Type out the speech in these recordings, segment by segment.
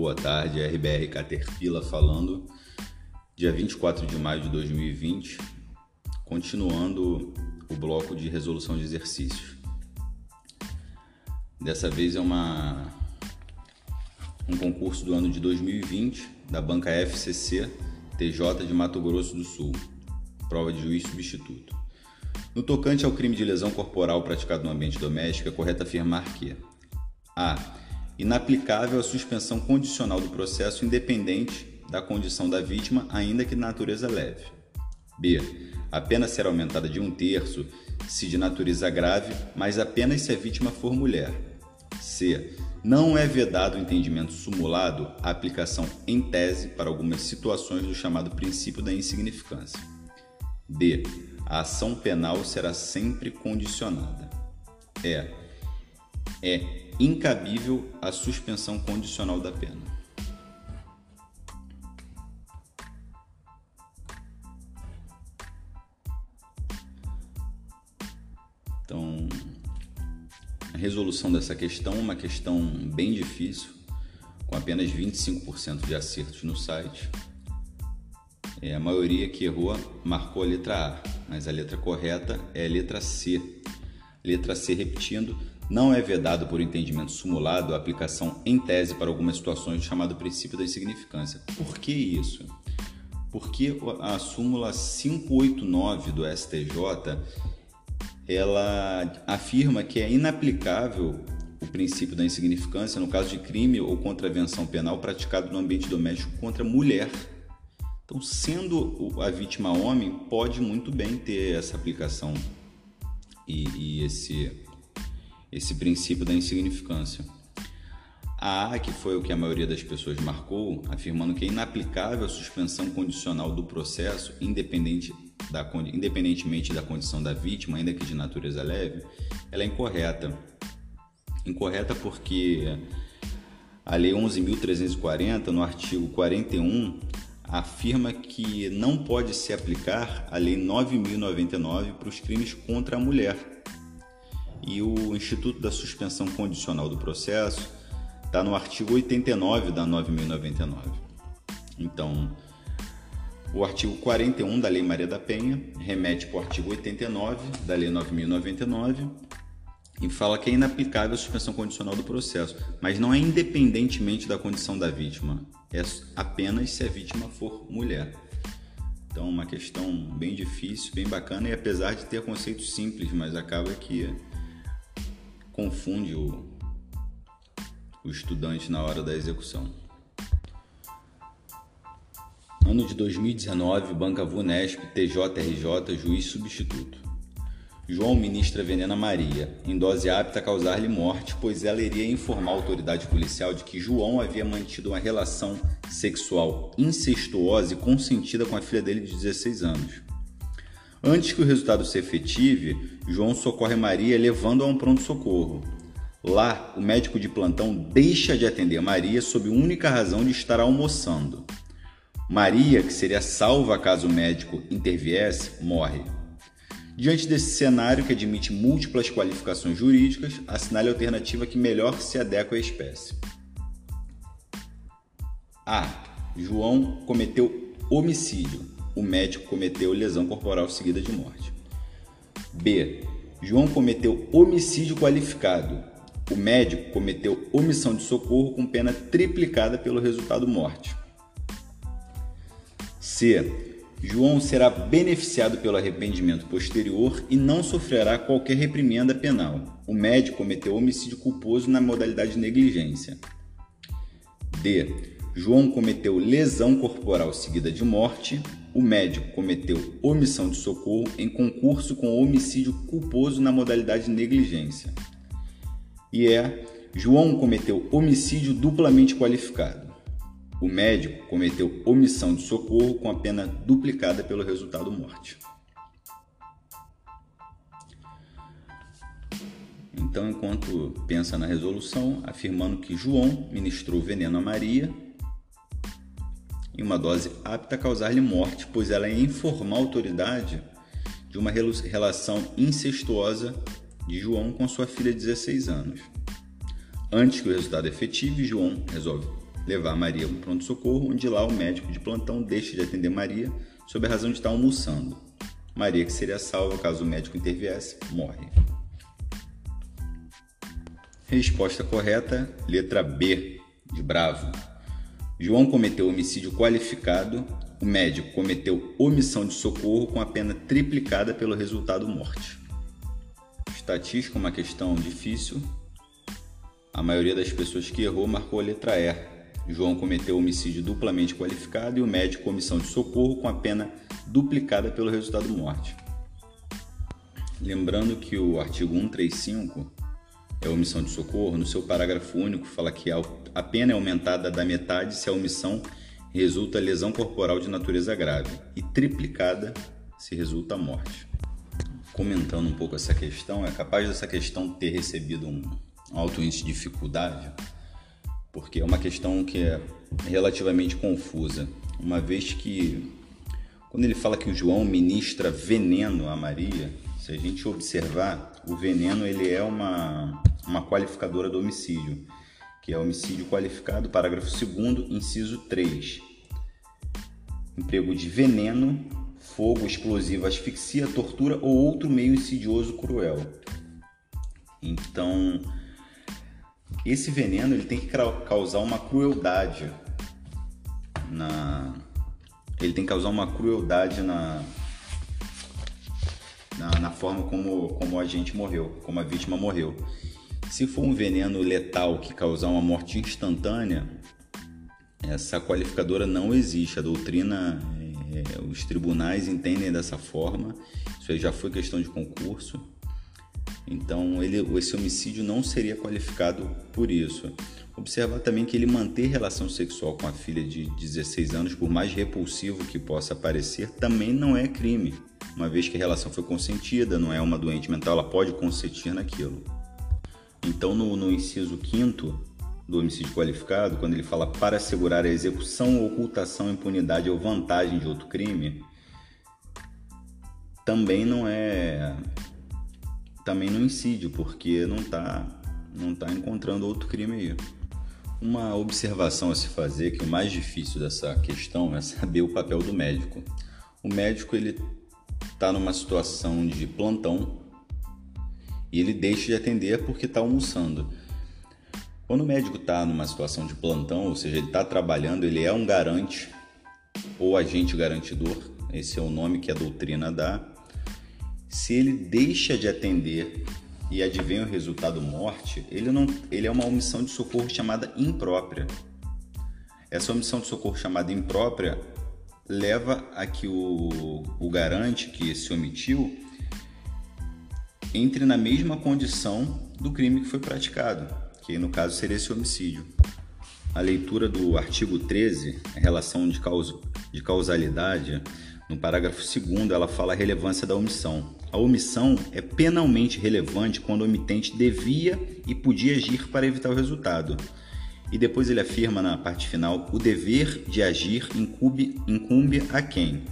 boa tarde. RBR Caterpillar falando, dia 24 de maio de 2020, continuando o bloco de resolução de exercícios. Dessa vez é uma um concurso do ano de 2020 da banca FCC TJ de Mato Grosso do Sul, prova de juiz substituto. No tocante ao crime de lesão corporal praticado no ambiente doméstico, é correto afirmar que a inaplicável a suspensão condicional do processo independente da condição da vítima, ainda que de natureza leve. B. A pena será aumentada de um terço se de natureza grave, mas apenas se a vítima for mulher. C. Não é vedado o entendimento simulado a aplicação em tese para algumas situações do chamado princípio da insignificância. D. A ação penal será sempre condicionada. E. É incabível a suspensão condicional da pena. Então, a resolução dessa questão é uma questão bem difícil, com apenas 25% de acertos no site. É, a maioria que errou marcou a letra A, mas a letra correta é a letra C. Letra C repetindo, não é vedado por entendimento simulado a aplicação em tese para algumas situações do chamado princípio da insignificância. Por que isso? Porque a súmula 589 do STJ ela afirma que é inaplicável o princípio da insignificância no caso de crime ou contravenção penal praticado no ambiente doméstico contra mulher. Então, sendo a vítima homem, pode muito bem ter essa aplicação e, e esse esse princípio da insignificância. A A, que foi o que a maioria das pessoas marcou, afirmando que é inaplicável a suspensão condicional do processo, independente da, independentemente da condição da vítima, ainda que de natureza leve, ela é incorreta. Incorreta porque a Lei 11.340, no artigo 41, afirma que não pode se aplicar a Lei 9.099 para os crimes contra a mulher e o Instituto da Suspensão Condicional do Processo está no artigo 89 da 9099. Então, o artigo 41 da Lei Maria da Penha remete para o artigo 89 da Lei 9099 e fala que é inaplicável a suspensão condicional do processo, mas não é independentemente da condição da vítima, é apenas se a vítima for mulher. Então, uma questão bem difícil, bem bacana e apesar de ter conceitos simples, mas acaba que confunde o, o estudante na hora da execução. Ano de 2019, Banca Vunesp, TJRJ, juiz substituto. João ministra venena Maria, em dose apta a causar-lhe morte, pois ela iria informar a autoridade policial de que João havia mantido uma relação sexual incestuosa e consentida com a filha dele de 16 anos. Antes que o resultado se efetive, João socorre Maria levando-a a um pronto-socorro. Lá, o médico de plantão deixa de atender Maria sob única razão de estar almoçando. Maria, que seria salva caso o médico interviesse, morre. Diante desse cenário que admite múltiplas qualificações jurídicas, assinale a alternativa que melhor se adequa à espécie. A. João cometeu homicídio o médico cometeu lesão corporal seguida de morte. B. João cometeu homicídio qualificado. O médico cometeu omissão de socorro com pena triplicada pelo resultado morte. C. João será beneficiado pelo arrependimento posterior e não sofrerá qualquer reprimenda penal. O médico cometeu homicídio culposo na modalidade de negligência. D. João cometeu lesão corporal seguida de morte. O médico cometeu omissão de socorro em concurso com homicídio culposo na modalidade de negligência. E é João cometeu homicídio duplamente qualificado. O médico cometeu omissão de socorro com a pena duplicada pelo resultado morte. Então, enquanto pensa na resolução, afirmando que João ministrou veneno a Maria em uma dose apta a causar-lhe morte, pois ela é informa a autoridade de uma relação incestuosa de João com sua filha de 16 anos. Antes que o resultado efetive, João resolve levar Maria para o pronto-socorro, onde lá o médico de plantão deixa de atender Maria sob a razão de estar almoçando. Maria, que seria salva caso o médico interviesse, morre. Resposta correta, letra B, de Bravo. João cometeu homicídio qualificado, o médico cometeu omissão de socorro com a pena triplicada pelo resultado morte. Estatística, uma questão difícil. A maioria das pessoas que errou marcou a letra E. João cometeu homicídio duplamente qualificado e o médico omissão de socorro com a pena duplicada pelo resultado morte. Lembrando que o artigo 135 é omissão de socorro, no seu parágrafo único fala que a pena é aumentada da metade se a omissão resulta lesão corporal de natureza grave e triplicada se resulta morte. Comentando um pouco essa questão, é capaz dessa questão ter recebido um alto índice de dificuldade, porque é uma questão que é relativamente confusa, uma vez que quando ele fala que o João ministra veneno a Maria, se a gente observar, o veneno ele é uma, uma qualificadora do homicídio que é homicídio qualificado, parágrafo 2 inciso 3. Emprego de veneno, fogo, explosivo, asfixia, tortura ou outro meio insidioso cruel. Então, esse veneno ele tem que causar uma crueldade na ele tem que causar uma crueldade na na, na forma como, como a gente morreu, como a vítima morreu. Se for um veneno letal que causar uma morte instantânea, essa qualificadora não existe. A doutrina, é, os tribunais entendem dessa forma. Isso aí já foi questão de concurso. Então, ele, esse homicídio não seria qualificado por isso. Observar também que ele manter relação sexual com a filha de 16 anos, por mais repulsivo que possa parecer, também não é crime. Uma vez que a relação foi consentida, não é uma doente mental, ela pode consentir naquilo. Então, no, no inciso 5 do homicídio qualificado, quando ele fala para assegurar a execução, ocultação, impunidade ou vantagem de outro crime, também não é também não incide, porque não está não tá encontrando outro crime aí. Uma observação a se fazer que o mais difícil dessa questão é saber o papel do médico. O médico ele está numa situação de plantão e ele deixa de atender porque está almoçando. Quando o médico está numa situação de plantão, ou seja, ele está trabalhando, ele é um garante ou agente garantidor, esse é o nome que a doutrina dá. Se ele deixa de atender e advém o resultado morte, ele, não, ele é uma omissão de socorro chamada imprópria. Essa omissão de socorro chamada imprópria leva a que o, o garante que se omitiu entre na mesma condição do crime que foi praticado, que no caso seria esse homicídio. A leitura do artigo 13, a relação de, causa, de causalidade, no parágrafo 2 ela fala a relevância da omissão. A omissão é penalmente relevante quando o omitente devia e podia agir para evitar o resultado. E depois ele afirma na parte final: o dever de agir incumbe, incumbe a quem?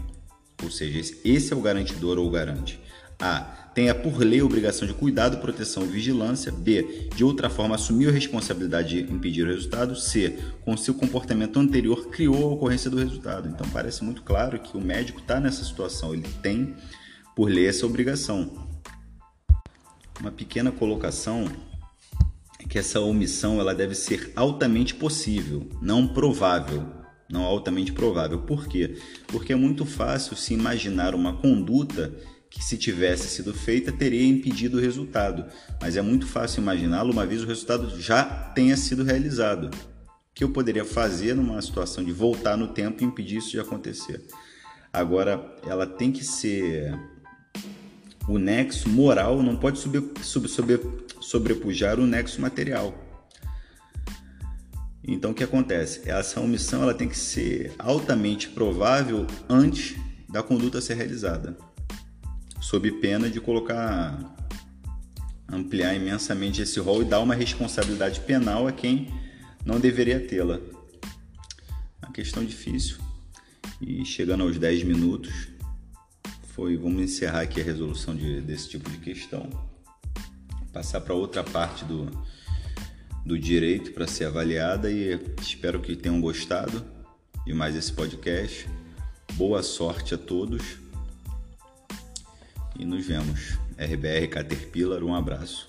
Ou seja, esse é o garantidor ou garante. A tenha por lei obrigação de cuidado, proteção e vigilância. B. De outra forma, assumiu a responsabilidade de impedir o resultado. C. Com seu comportamento anterior, criou a ocorrência do resultado. Então, parece muito claro que o médico está nessa situação, ele tem por lei essa obrigação. Uma pequena colocação é que essa omissão ela deve ser altamente possível, não provável. Não altamente provável. Por quê? Porque é muito fácil se imaginar uma conduta que se tivesse sido feita teria impedido o resultado, mas é muito fácil imaginá-lo uma vez o resultado já tenha sido realizado. O que eu poderia fazer numa situação de voltar no tempo e impedir isso de acontecer? Agora, ela tem que ser o nexo moral, não pode sobre, sobre, sobre, sobrepujar o nexo material. Então, o que acontece? Essa omissão ela tem que ser altamente provável antes da conduta ser realizada sob pena de colocar ampliar imensamente esse rol e dar uma responsabilidade penal a quem não deveria tê-la. Uma questão difícil. E chegando aos 10 minutos, foi, vamos encerrar aqui a resolução de, desse tipo de questão. Passar para outra parte do, do direito para ser avaliada e espero que tenham gostado de mais esse podcast. Boa sorte a todos e nos vemos. RBR Caterpillar, um abraço.